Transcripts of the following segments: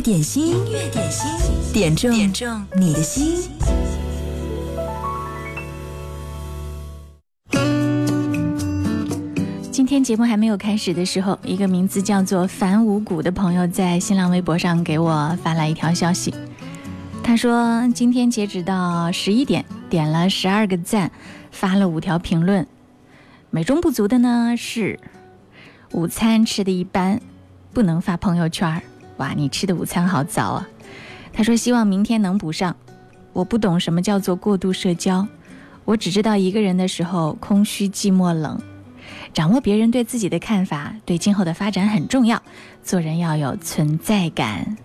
点心，音乐点心，点中点中你的心。今天节目还没有开始的时候，一个名字叫做樊五谷的朋友在新浪微博上给我发来一条消息，他说今天截止到十一点，点了十二个赞，发了五条评论。美中不足的呢是，午餐吃的一般，不能发朋友圈。哇，你吃的午餐好早啊！他说希望明天能补上。我不懂什么叫做过度社交，我只知道一个人的时候空虚、寂寞、冷。掌握别人对自己的看法，对今后的发展很重要。做人要有存在感。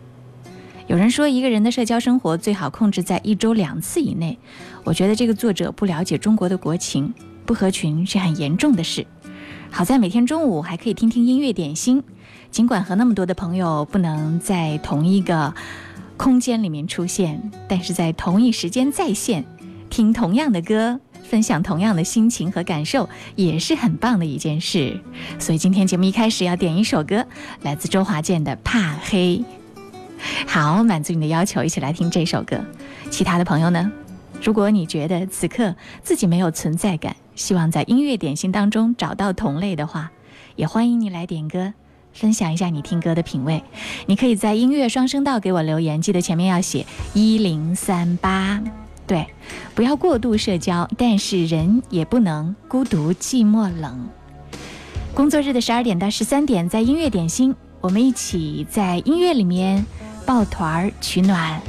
有人说一个人的社交生活最好控制在一周两次以内。我觉得这个作者不了解中国的国情。不合群是很严重的事，好在每天中午还可以听听音乐点心。尽管和那么多的朋友不能在同一个空间里面出现，但是在同一时间在线听同样的歌，分享同样的心情和感受，也是很棒的一件事。所以今天节目一开始要点一首歌，来自周华健的《怕黑》。好，满足你的要求，一起来听这首歌。其他的朋友呢？如果你觉得此刻自己没有存在感，希望在音乐点心当中找到同类的话，也欢迎你来点歌，分享一下你听歌的品味。你可以在音乐双声道给我留言，记得前面要写一零三八。对，不要过度社交，但是人也不能孤独寂寞冷。工作日的十二点到十三点，在音乐点心，我们一起在音乐里面抱团取暖。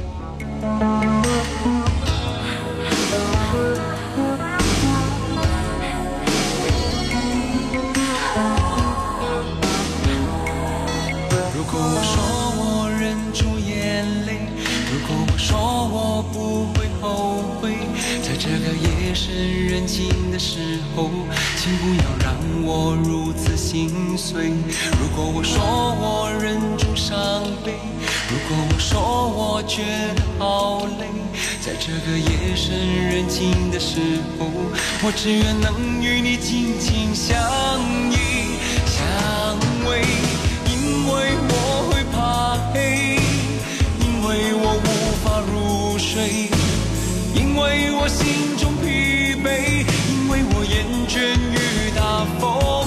人静的时候，请不要让我如此心碎。如果我说我忍住伤悲，如果我说我觉得好累，在这个夜深人静的时候，我只愿能与你紧紧相依相偎，因为我会怕黑，因为我无法入睡，因为我心中。因为我厌倦雨打风。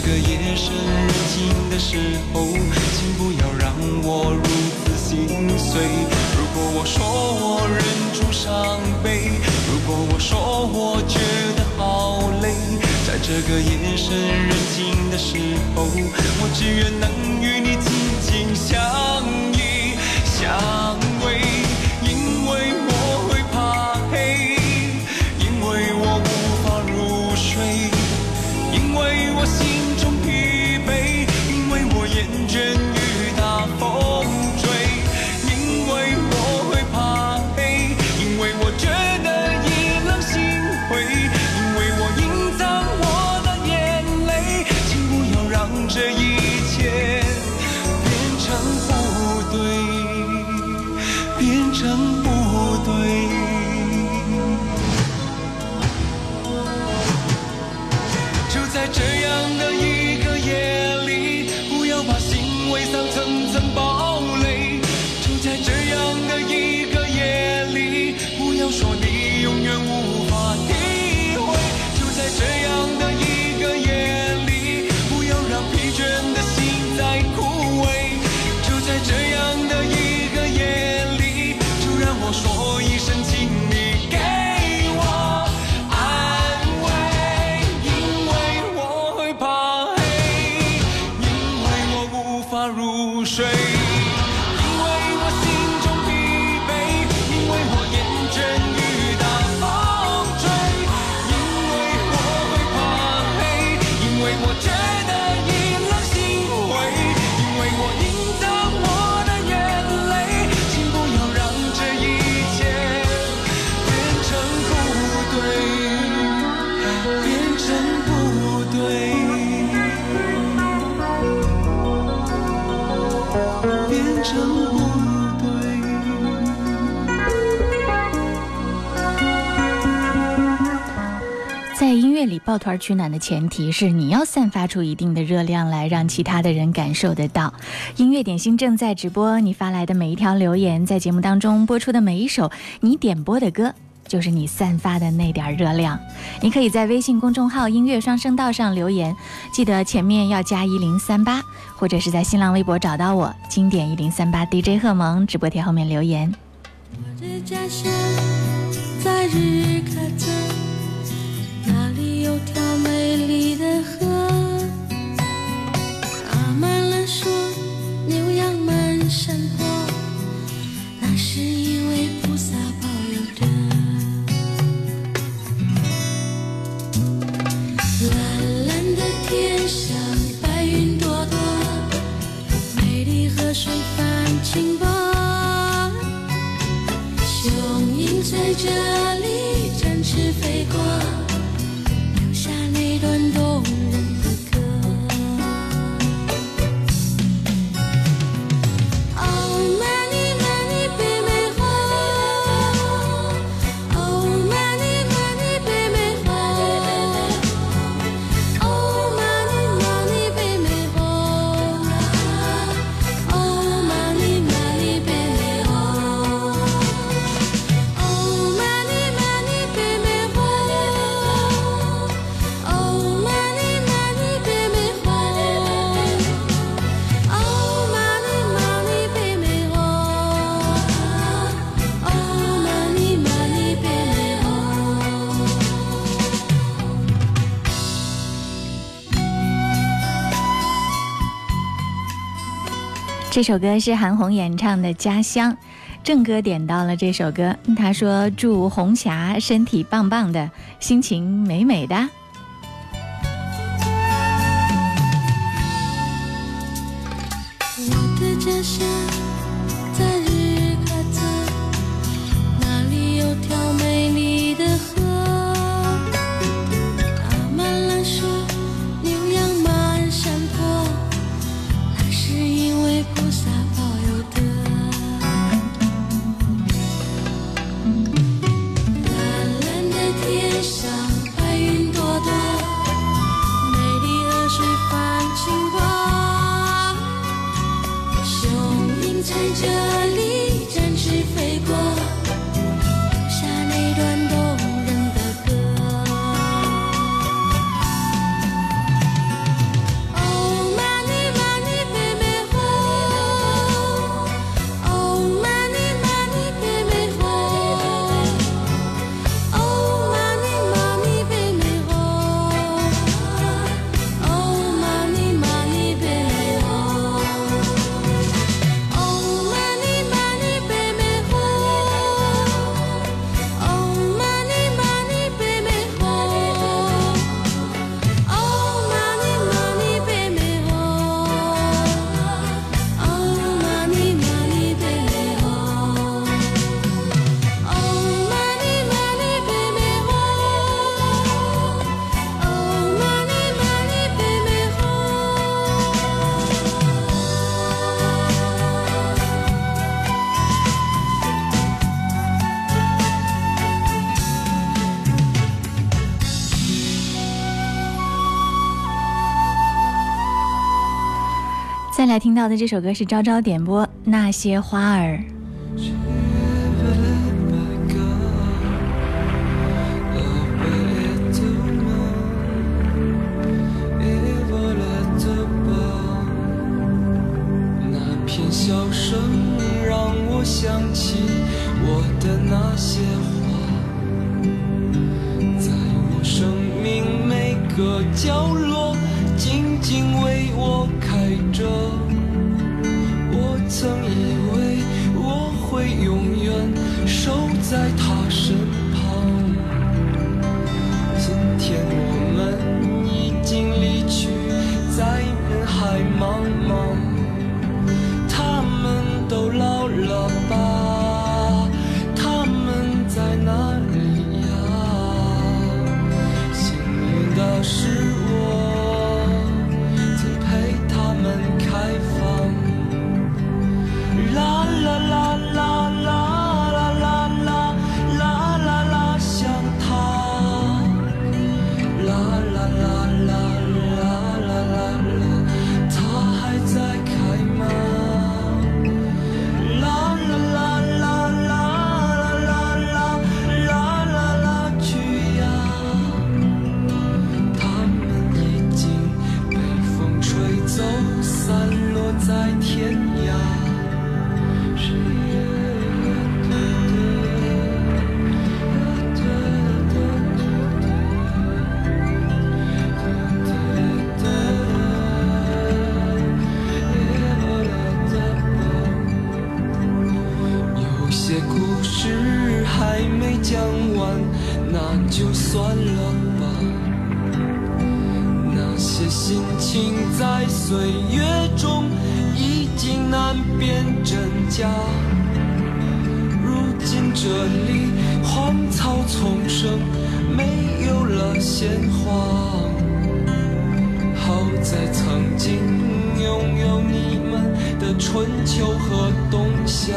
个夜深人静的时候，请不要让我如此心碎。如果我说我忍住伤悲，如果我说我觉得好累，在这个夜深人静的时候，我只愿能与你紧紧相依相乐里抱团取暖的前提是你要散发出一定的热量来，让其他的人感受得到。音乐点心正在直播，你发来的每一条留言，在节目当中播出的每一首你点播的歌。就是你散发的那点热量，你可以在微信公众号“音乐双声道”上留言，记得前面要加一零三八，或者是在新浪微博找到我，经典一零三八 DJ 贺萌直播贴后面留言。我的家乡在日山坡，那是因为菩萨保佑的。蓝蓝的天上白云朵朵，美丽河水泛清波。雄鹰随着里展翅飞过，这首歌是韩红演唱的《家乡》，郑哥点到了这首歌，他说祝红霞身体棒棒的，心情美美的。现在听到的这首歌是昭昭点播《那些花儿》。春秋和冬夏。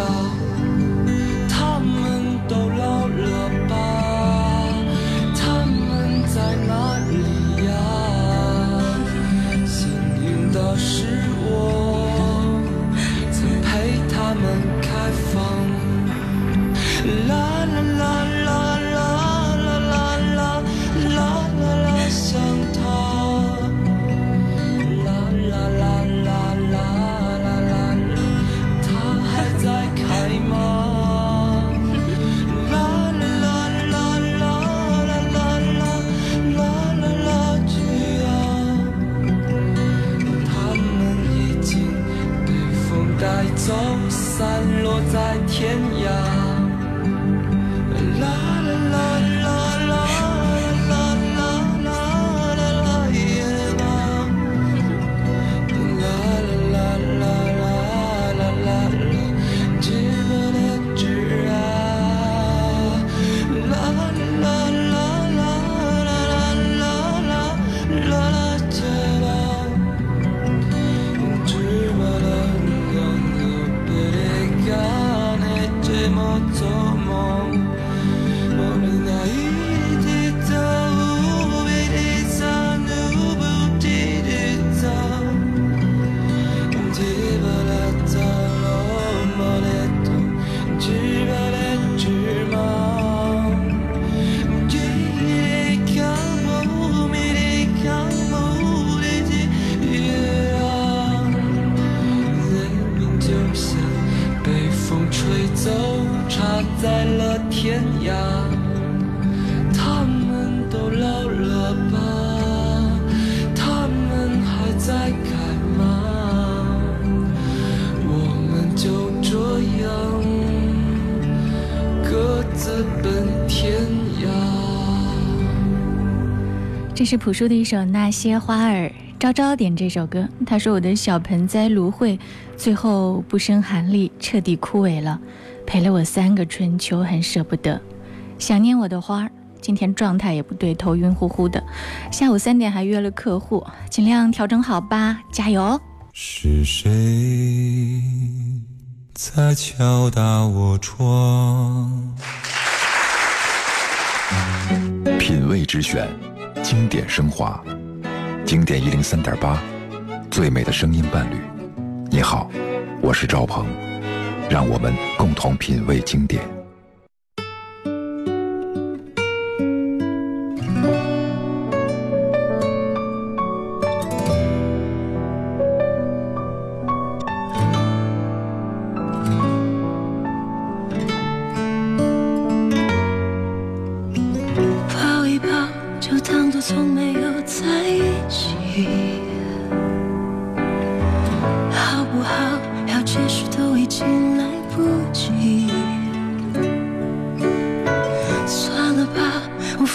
天涯。他们都老了吧？他们还在开吗？我们就这样各自奔天涯。这是朴树的一首《那些花儿》，昭昭点这首歌。他说：“我的小盆栽芦荟，最后不生寒力，彻底枯萎了，陪了我三个春秋，很舍不得。想念我的花儿，今天状态也不对，头晕乎乎的。下午三点还约了客户，尽量调整好吧，加油！是谁在敲打我窗？品味之选，经典升华，经典一零三点八，最美的声音伴侣。你好，我是赵鹏，让我们共同品味经典。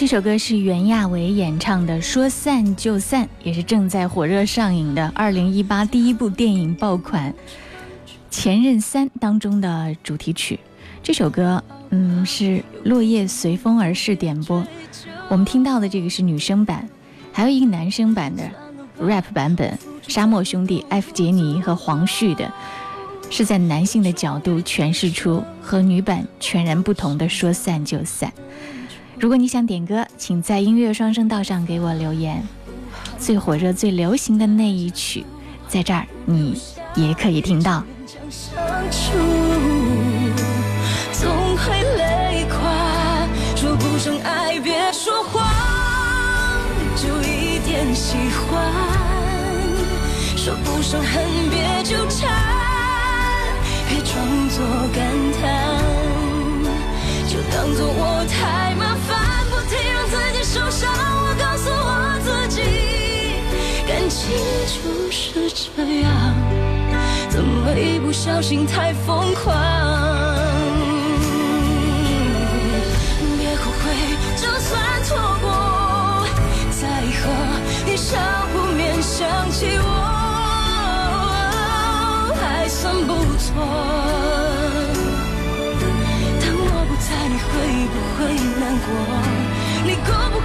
这首歌是袁娅维演唱的《说散就散》，也是正在火热上映的2018第一部电影爆款《前任三》当中的主题曲。这首歌，嗯，是落叶随风而逝点播。我们听到的这个是女生版，还有一个男生版的，rap 版本，沙漠兄弟、艾弗杰尼和黄旭的，是在男性的角度诠释出和女版全然不同的“说散就散”。如果你想点歌，请在音乐双声道上给我留言。最火热、最流行的那一曲，在这儿你也可以听到。总会累垮，说不上爱，别说谎，就一点喜欢；说不上恨，别纠缠，别装作感叹，就当做我太，伤。我告诉我自己，感情就是这样，怎么一不小心太疯狂？别后悔，就算错过，再和你少不免想起我，还算不错。当我不在，你会不会难过？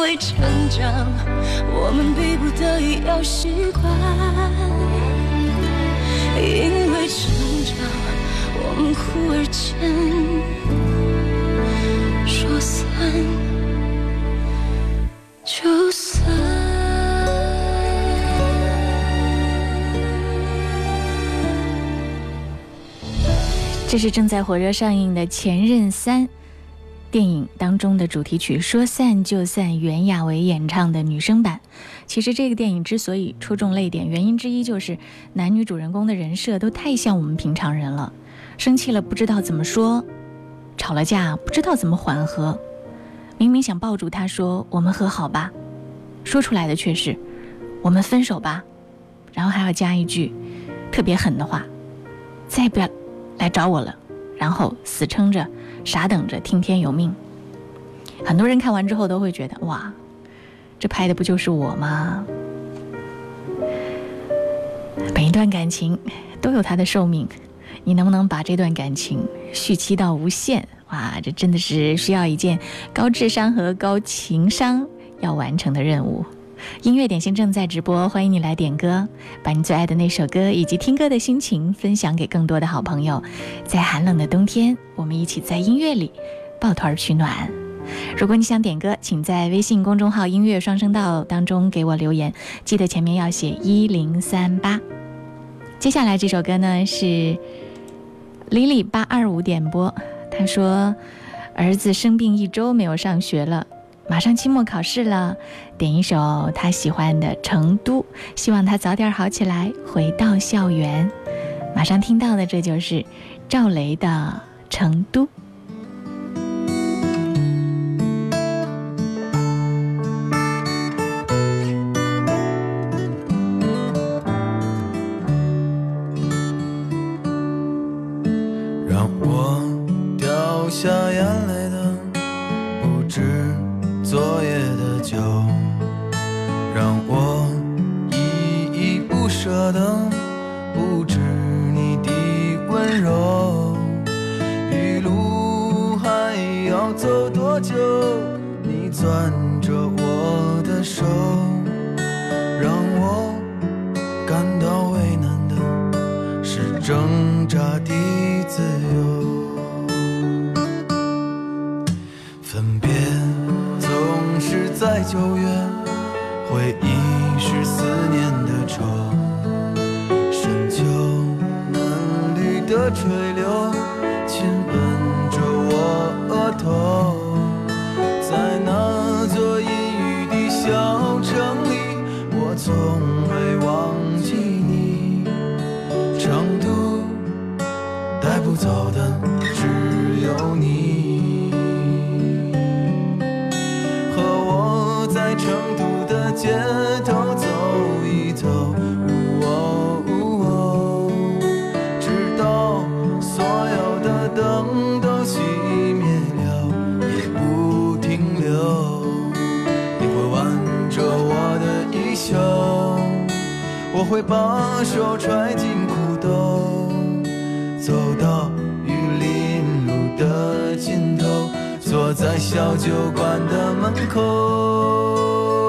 为成长，我们逼不得已要习惯；因为成长，我们忽而间。说散就散。这是正在火热上映的《前任三》电影当中的主题曲《说散就散》，袁娅维演唱的女声版。其实这个电影之所以戳中泪点，原因之一就是男女主人公的人设都太像我们平常人了，生气了不知道怎么说。吵了架不知道怎么缓和，明明想抱住他说“我们和好吧”，说出来的却是“我们分手吧”，然后还要加一句特别狠的话：“再也不要来找我了”，然后死撑着傻等着听天由命。很多人看完之后都会觉得：“哇，这拍的不就是我吗？”每一段感情都有它的寿命。你能不能把这段感情续期到无限？哇，这真的是需要一件高智商和高情商要完成的任务。音乐点心正在直播，欢迎你来点歌，把你最爱的那首歌以及听歌的心情分享给更多的好朋友。在寒冷的冬天，我们一起在音乐里抱团取暖。如果你想点歌，请在微信公众号“音乐双声道”当中给我留言，记得前面要写一零三八。接下来这首歌呢是。李李八二五点播，他说：“儿子生病一周没有上学了，马上期末考试了，点一首他喜欢的《成都》，希望他早点好起来，回到校园。”马上听到的这就是赵雷的《成都》。坐在小酒馆的门口。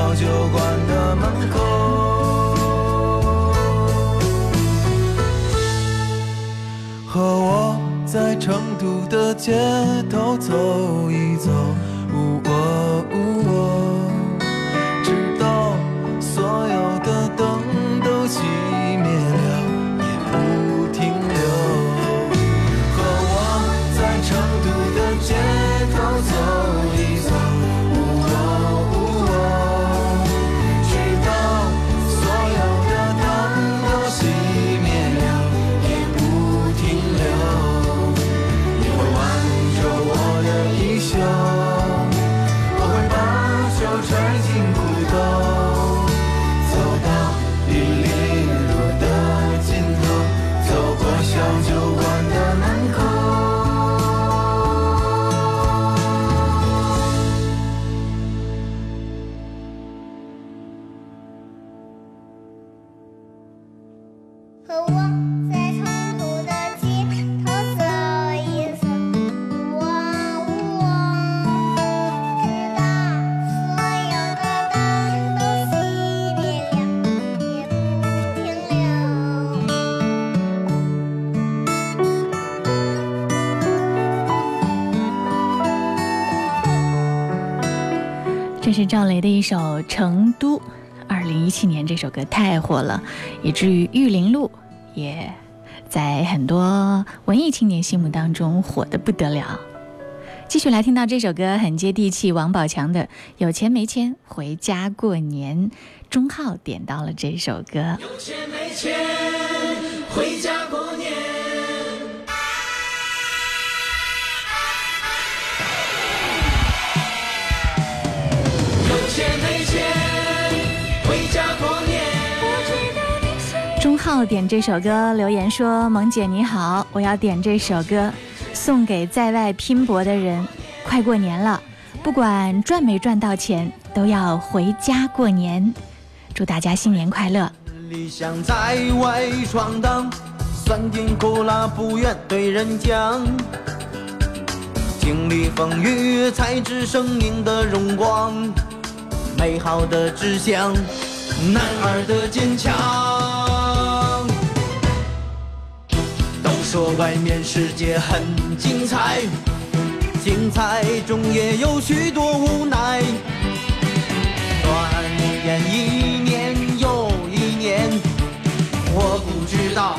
小酒馆的门口。和我在成都的街头走一走，喔赵雷的一首《成都》，二零一七年这首歌太火了，以至于玉林路也在很多文艺青年心目当中火得不得了。继续来听到这首歌，很接地气，王宝强的《有钱没钱回家过年》，钟浩点到了这首歌。有钱没钱回家过。钟浩点这首歌留言说：“萌姐你好，我要点这首歌，送给在外拼搏的人。快过年了，不管赚没赚到钱，都要回家过年。祝大家新年快乐！理想在外闯荡，酸甜苦辣不愿对人讲。经历风雨，才知生命的荣光，美好的志向，男儿的坚强。说外面世界很精彩，精彩中也有许多无奈。转眼一年又一年，我不知道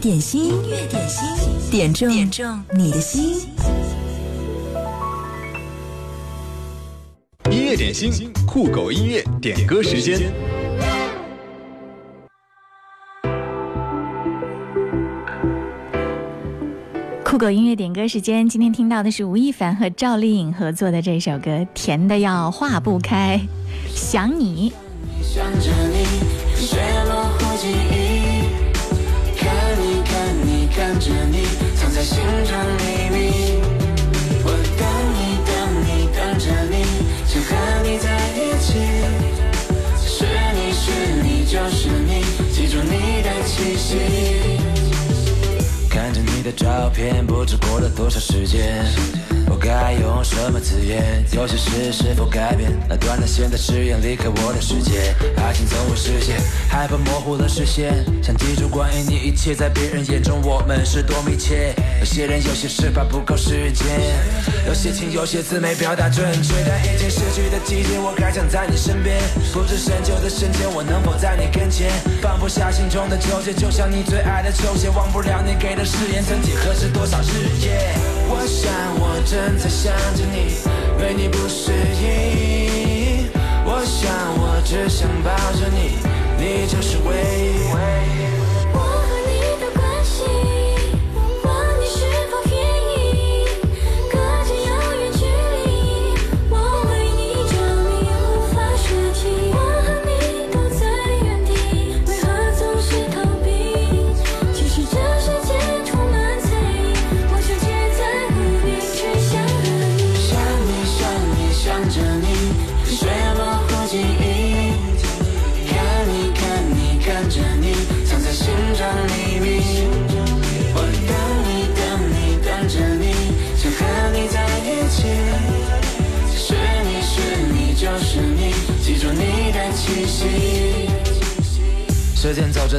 点心，音乐点心，点中点中你的心。音乐点心，酷狗音乐点歌时间。酷狗音乐点歌时间，今天听到的是吴亦凡和赵丽颖合作的这首歌，甜的要化不开，想你。想着你，心中秘密。我等你等你等着你，想和你在一起。是你是你就是你，记住你的气息。你的照片，不知过了多少时间。我该用什么字眼？有些事是否改变？那断了线的誓言离开我的世界，爱情总会实现，害怕模糊了视线，想记住关于你一切，在别人眼中我们是多密切。有些人有些事怕不够时间，有些情有些字没表达准确，但已经失去的季节，我还想在你身边。不知深秋的深浅，我能否在你跟前？放不下心中的纠结，就像你最爱的球鞋，忘不了你给的誓言，身体何时多少日夜。我想我正在想着你，为你不适应。我想我只想抱着你，你就是唯一。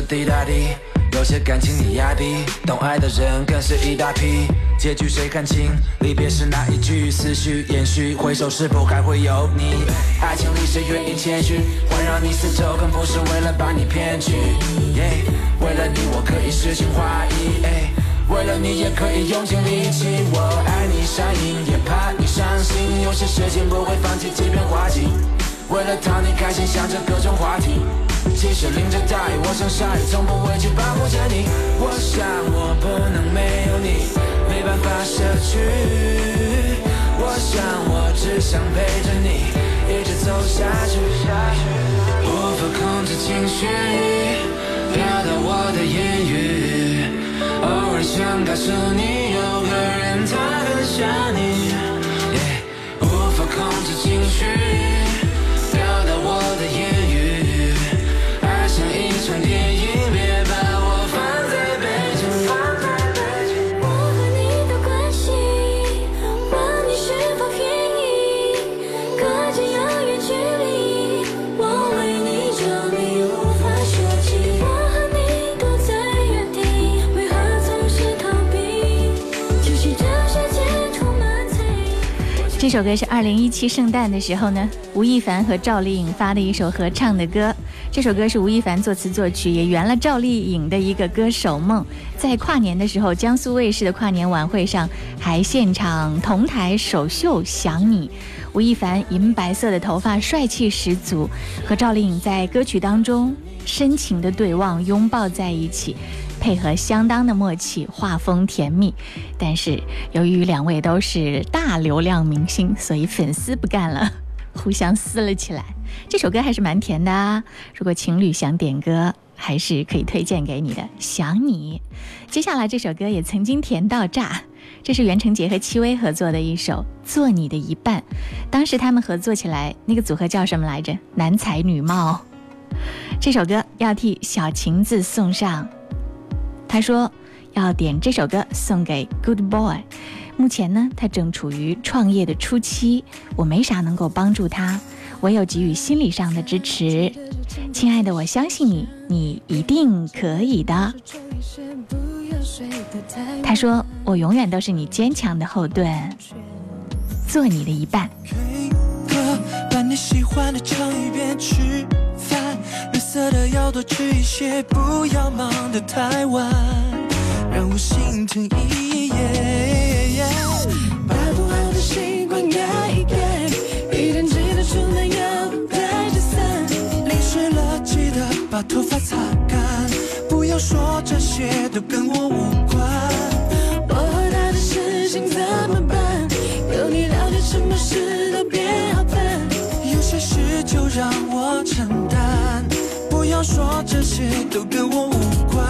滴答滴，有些感情你压低，懂爱的人更是一大批。结局谁看清？离别时那一句，思绪延续，回首是否还会有你？爱情里谁愿意谦虚，环绕你四周，更不是为了把你骗去。耶为了你，我可以诗情画意。为了你，也可以用尽力气。我爱你上瘾，也怕你伤心。有些事情不会放弃，即便花季。为了讨你开心，想着各种话题。即使淋着大雨，我像鲨鱼，从不畏惧保护着你。我想我不能没有你，没办法舍去。我想我只想陪着你，一直走下去。无法控制情绪，飘到我的言语。偶尔想告诉你，有个人他很想你。首歌是二零一七圣诞的时候呢，吴亦凡和赵丽颖发的一首合唱的歌。这首歌是吴亦凡作词作曲，也圆了赵丽颖的一个歌手梦。在跨年的时候，江苏卫视的跨年晚会上，还现场同台首秀《想你》。吴亦凡银白色的头发，帅气十足，和赵丽颖在歌曲当中深情的对望，拥抱在一起。配合相当的默契，画风甜蜜。但是由于两位都是大流量明星，所以粉丝不干了，互相撕了起来。这首歌还是蛮甜的啊！如果情侣想点歌，还是可以推荐给你的。想你，接下来这首歌也曾经甜到炸，这是袁成杰和戚薇合作的一首《做你的一半》。当时他们合作起来，那个组合叫什么来着？男才女貌。这首歌要替小晴子送上。他说：“要点这首歌送给 Good Boy。目前呢，他正处于创业的初期，我没啥能够帮助他，唯有给予心理上的支持。亲爱的，我相信你，你一定可以的。他说：“我永远都是你坚强的后盾，做你的一半。”把你喜欢的唱一遍，吃饭绿色的要多吃一些，不要忙得太晚，让我心疼一夜。把不好的习惯改一改，一天记得出门要带着伞，淋湿了记得把头发擦干，不要说这些都跟我无关。我和他的事情怎么办？有你了解什么事都别好烦，有些事就让我承担，要说这些都跟我无关。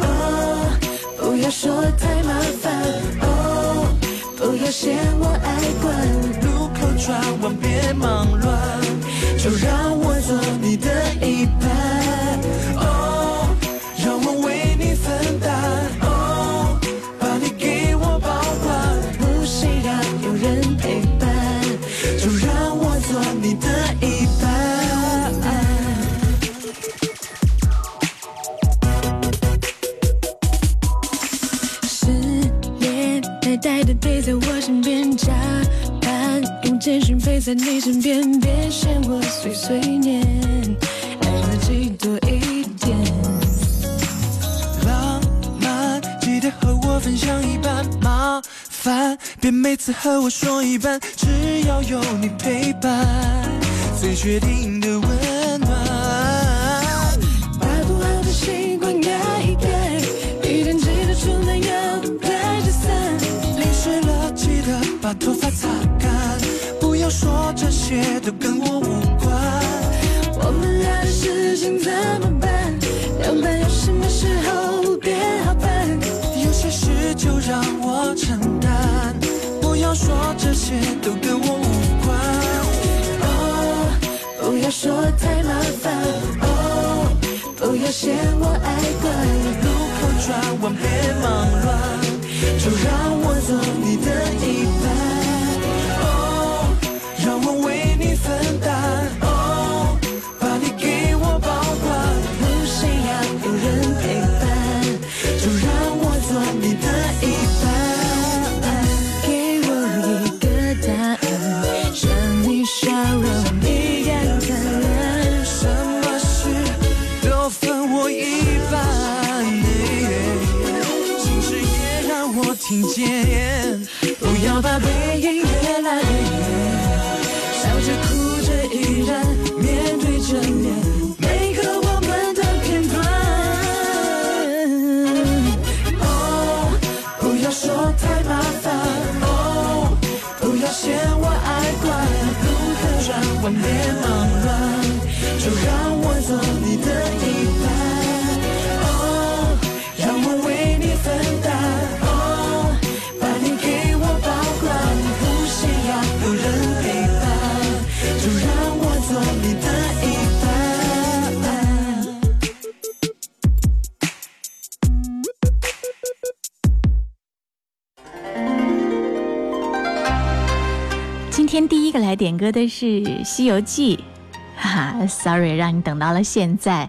哦，不要说太麻烦。哦，不要嫌我爱管，路口转弯别忙乱，就让我做你的一半。呆呆的陪在我身边加班，用简讯陪在你身边，别嫌我碎碎念，爱了记多一点。浪漫，记得和我分享一半，麻烦别每次和我说一半，只要有你陪伴，最确定擦干，不要说这些都跟我无关。我们俩的事情怎么办？两半有什么时候别好办？有些事就让我承担，不要说这些都跟我无关。哦，不要说太麻烦。哦，不要嫌我爱管，路口转弯别忙乱，就让我做你的一半。口转点歌的是《西游记》，哈哈，sorry 让你等到了现在。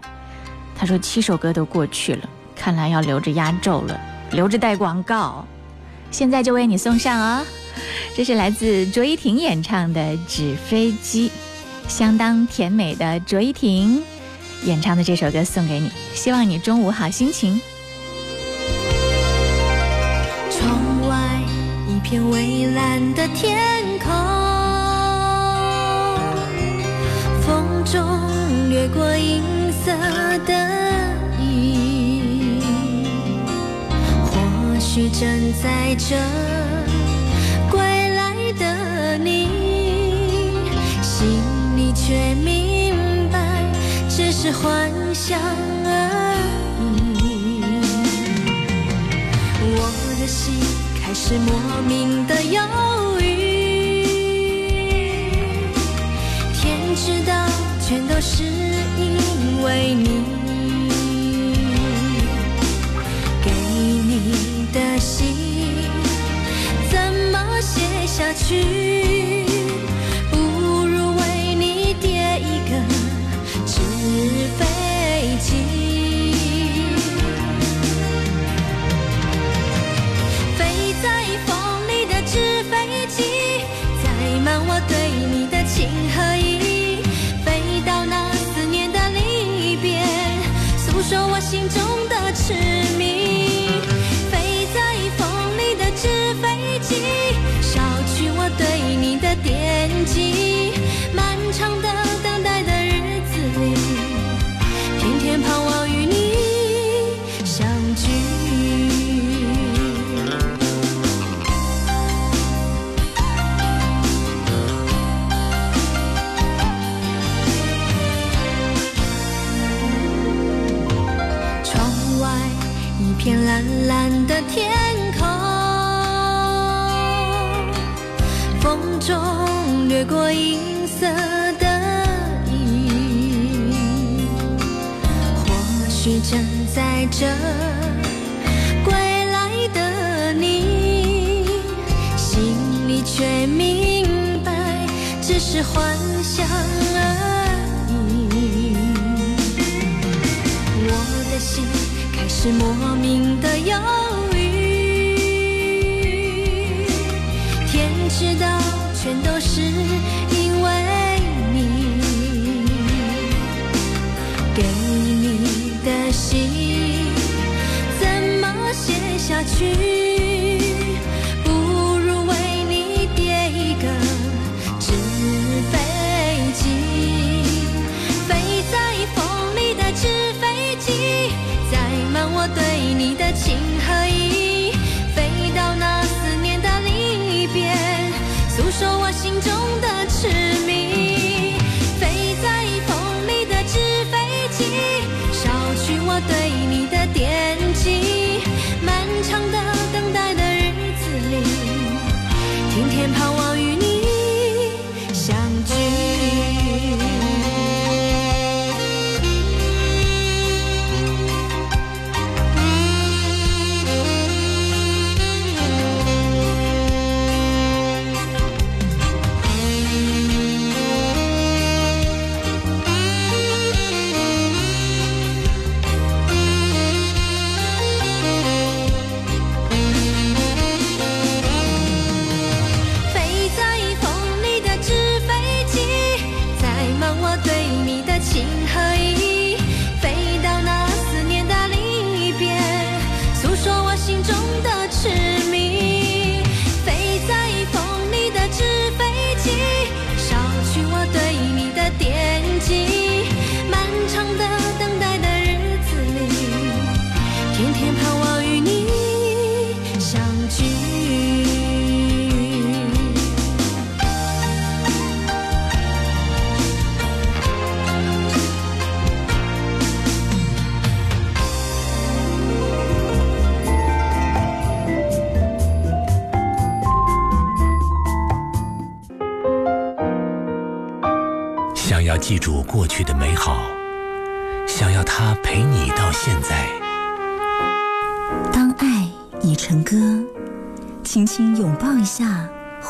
他说七首歌都过去了，看来要留着压轴了，留着带广告。现在就为你送上哦，这是来自卓依婷演唱的《纸飞机》，相当甜美的卓依婷演唱的这首歌送给你，希望你中午好心情。窗外一片蔚蓝的天中掠过银色的云，或许正在这归来的你，心里却明白，只是幻想而已。我的心开始莫名的忧去？过银色的雨，或许正在这归来的你，心里却明白，只是幻想而已。我的心开始莫名的忧是因为你，给你的信怎么写下去？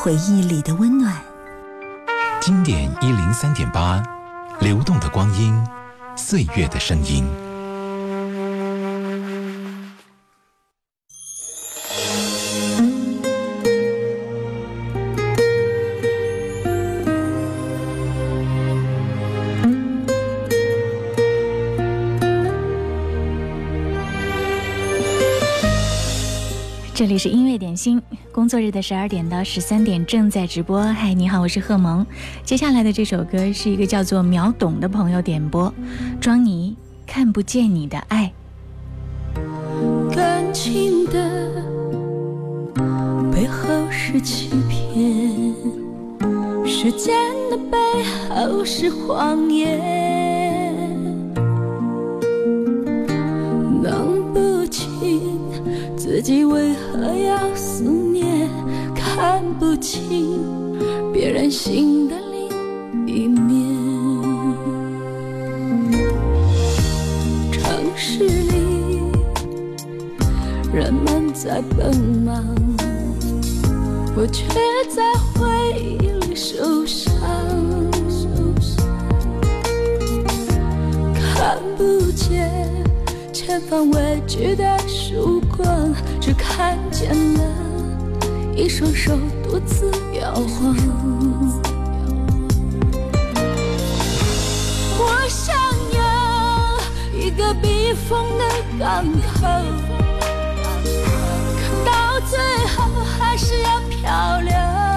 回忆里的温暖。经典一零三点八，流动的光阴，岁月的声音。里是音乐点心，工作日的十二点到十三点正在直播。嗨，你好，我是贺萌。接下来的这首歌是一个叫做秒懂的朋友点播，庄妮看不见你的爱。感情的背后是欺骗，时间的背后是谎言，自己为何要思念，看不清别人心的另一面。城市里人们在奔忙，我却在回忆里受伤。看不见前方未知的曙光，只看见了一双手独自摇晃。我想要一个避风的港口，可到最后还是要漂流。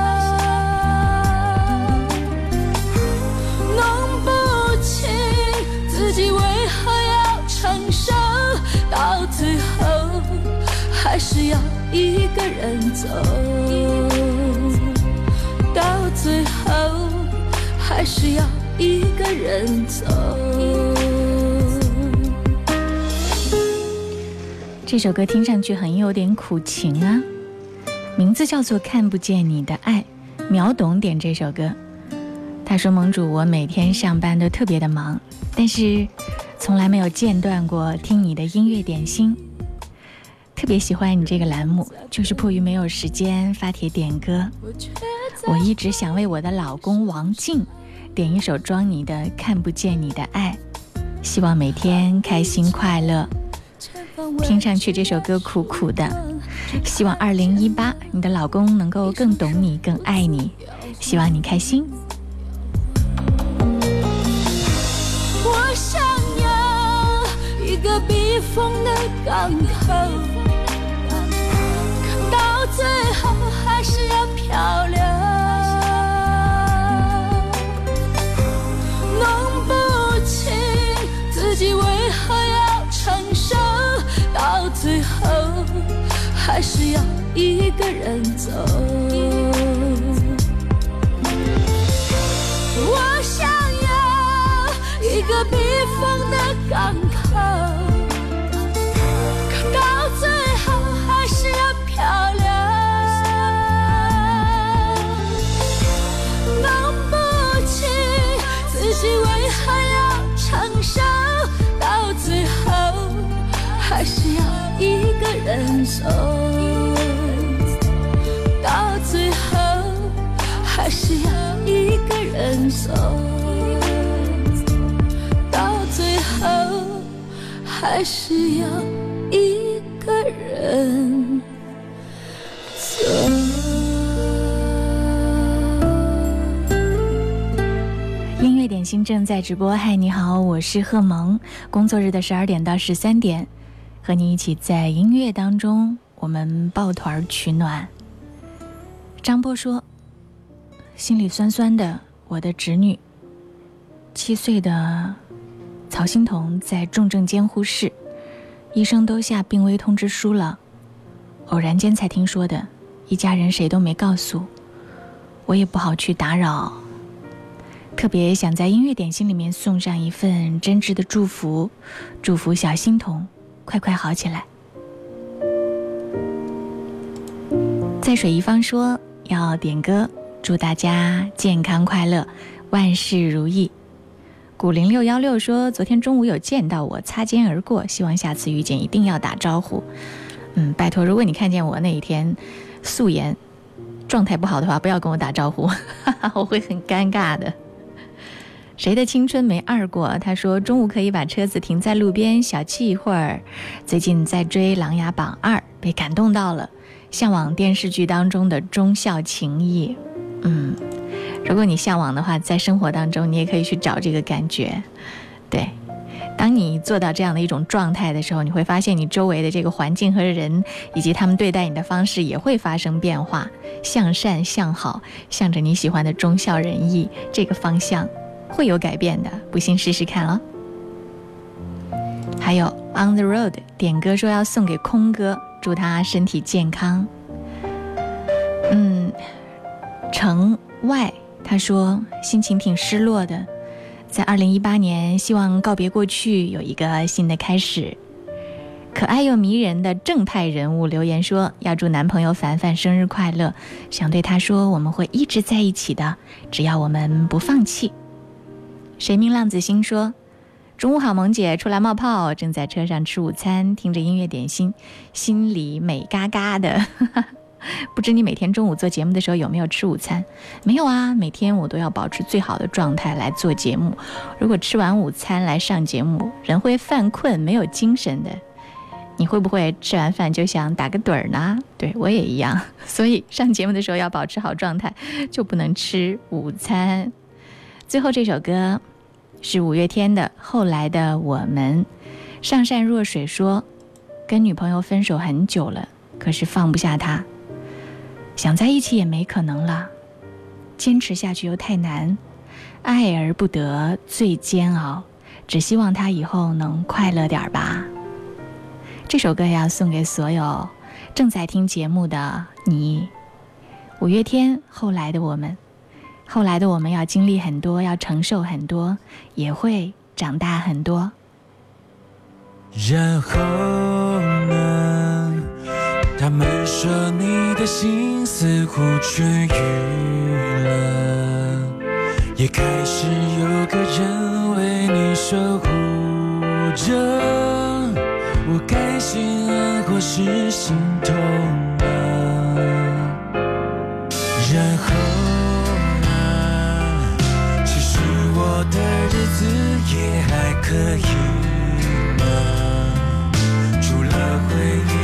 一个人走。到最后还是要一个人走。这首歌听上去很有点苦情啊，名字叫做《看不见你的爱》，秒懂点这首歌。他说：“盟主，我每天上班都特别的忙，但是从来没有间断过听你的音乐点心。特别喜欢你这个栏目，就是迫于没有时间发帖点歌，我一直想为我的老公王静点一首庄妮的《看不见你的爱》，希望每天开心快乐。听上去这首歌苦苦的，希望二零一八你的老公能够更懂你，更爱你，希望你开心。”我想要一个避风的港口，最后还是要漂流。弄不清自己为何要承受，到最后还是要一个人走。我想要一个避风的港人走。到最后还是要一个人走。到最后还是要一个人走音乐点心正在直播，嗨，你好，我是贺萌。工作日的十二点到十三点，和你一起在音乐当中，我们抱团取暖。张波说：“心里酸酸的，我的侄女，七岁的曹欣彤在重症监护室，医生都下病危通知书了，偶然间才听说的，一家人谁都没告诉，我也不好去打扰。特别想在音乐点心里面送上一份真挚的祝福，祝福小欣彤快快好起来。”在水一方说要点歌，祝大家健康快乐，万事如意。古零六幺六说，昨天中午有见到我，擦肩而过，希望下次遇见一定要打招呼。嗯，拜托，如果你看见我那一天素颜状态不好的话，不要跟我打招呼，我会很尴尬的。谁的青春没二过？他说中午可以把车子停在路边小憩一会儿。最近在追《琅琊榜二》，被感动到了，向往电视剧当中的忠孝情谊。嗯，如果你向往的话，在生活当中你也可以去找这个感觉。对，当你做到这样的一种状态的时候，你会发现你周围的这个环境和人，以及他们对待你的方式也会发生变化，向善向好，向着你喜欢的忠孝仁义这个方向。会有改变的，不信试试看哦。还有 On the Road 点歌说要送给空哥，祝他身体健康。嗯，城外他说心情挺失落的，在二零一八年希望告别过去，有一个新的开始。可爱又迷人的正派人物留言说要祝男朋友凡凡生日快乐，想对他说我们会一直在一起的，只要我们不放弃。谁命浪子心说：“中午好，萌姐出来冒泡，正在车上吃午餐，听着音乐点心，心里美嘎嘎的。不知你每天中午做节目的时候有没有吃午餐？没有啊，每天我都要保持最好的状态来做节目。如果吃完午餐来上节目，人会犯困，没有精神的。你会不会吃完饭就想打个盹儿呢？对我也一样，所以上节目的时候要保持好状态，就不能吃午餐。最后这首歌是五月天的《后来的我们》。上善若水说，跟女朋友分手很久了，可是放不下她，想在一起也没可能了，坚持下去又太难，爱而不得最煎熬，只希望他以后能快乐点吧。这首歌要送给所有正在听节目的你。五月天后来的我们，后来的我们要经历很多，要承受很多，也会长大很多。然后呢？他们说你的心似乎痊愈了，也开始有个人为你守护着。我该心安或是心痛我的日子也还可以吗，除了回忆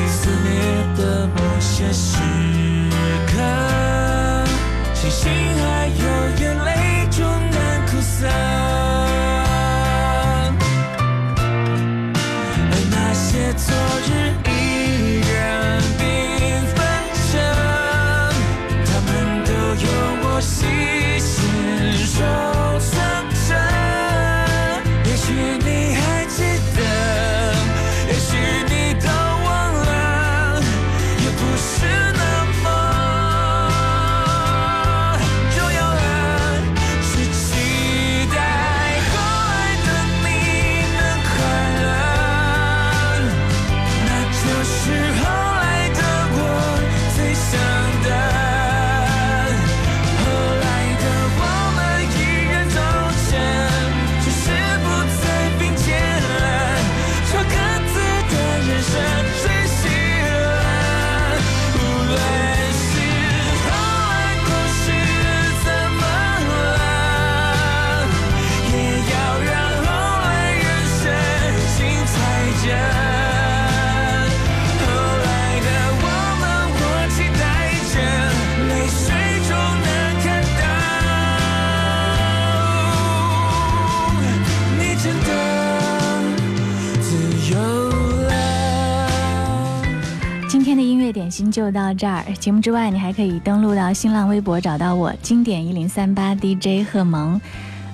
就到这儿。节目之外，你还可以登录到新浪微博找到我，经典一零三八 DJ 贺萌，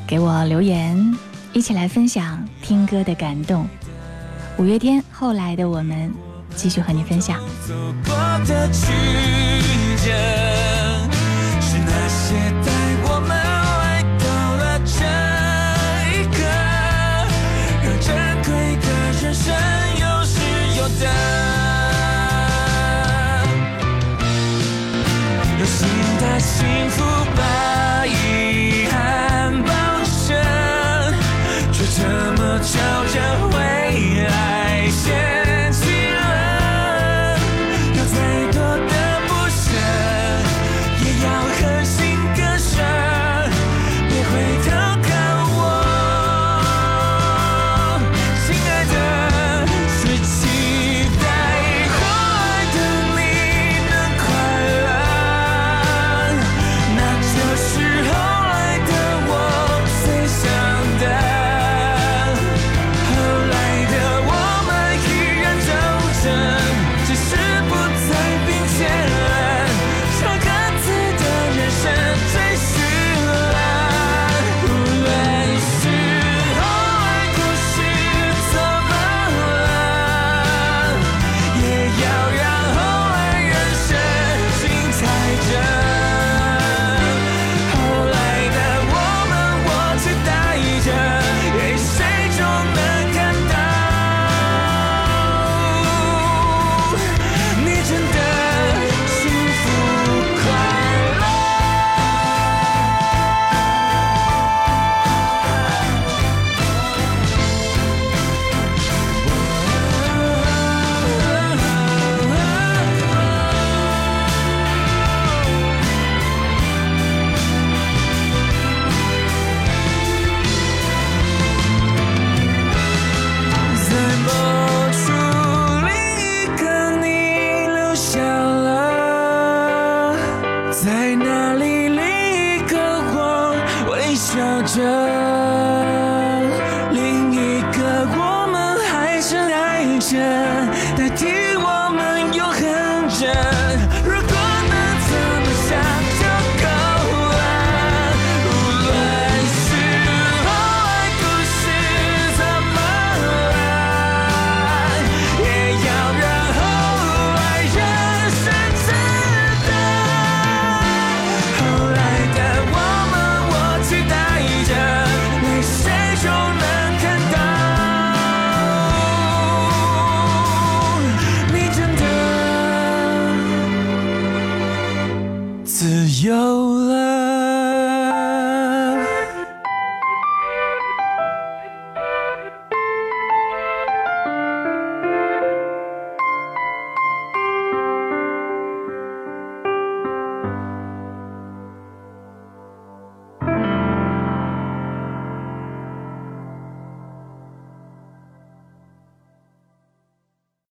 给我留言，一起来分享听歌的感动。五月天后来的我们，继续和你分享。走过的，是那些幸福